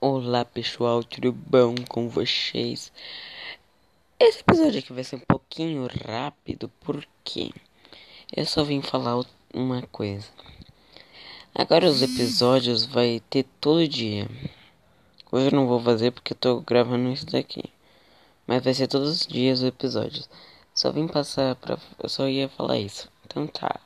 Olá pessoal, tudo bom com vocês? Esse episódio aqui vai ser um pouquinho rápido porque eu só vim falar uma coisa. Agora os episódios vai ter todo dia. Hoje eu não vou fazer porque eu tô gravando isso daqui. Mas vai ser todos os dias os episódios. Só vim passar pra. Eu só ia falar isso. Então tá.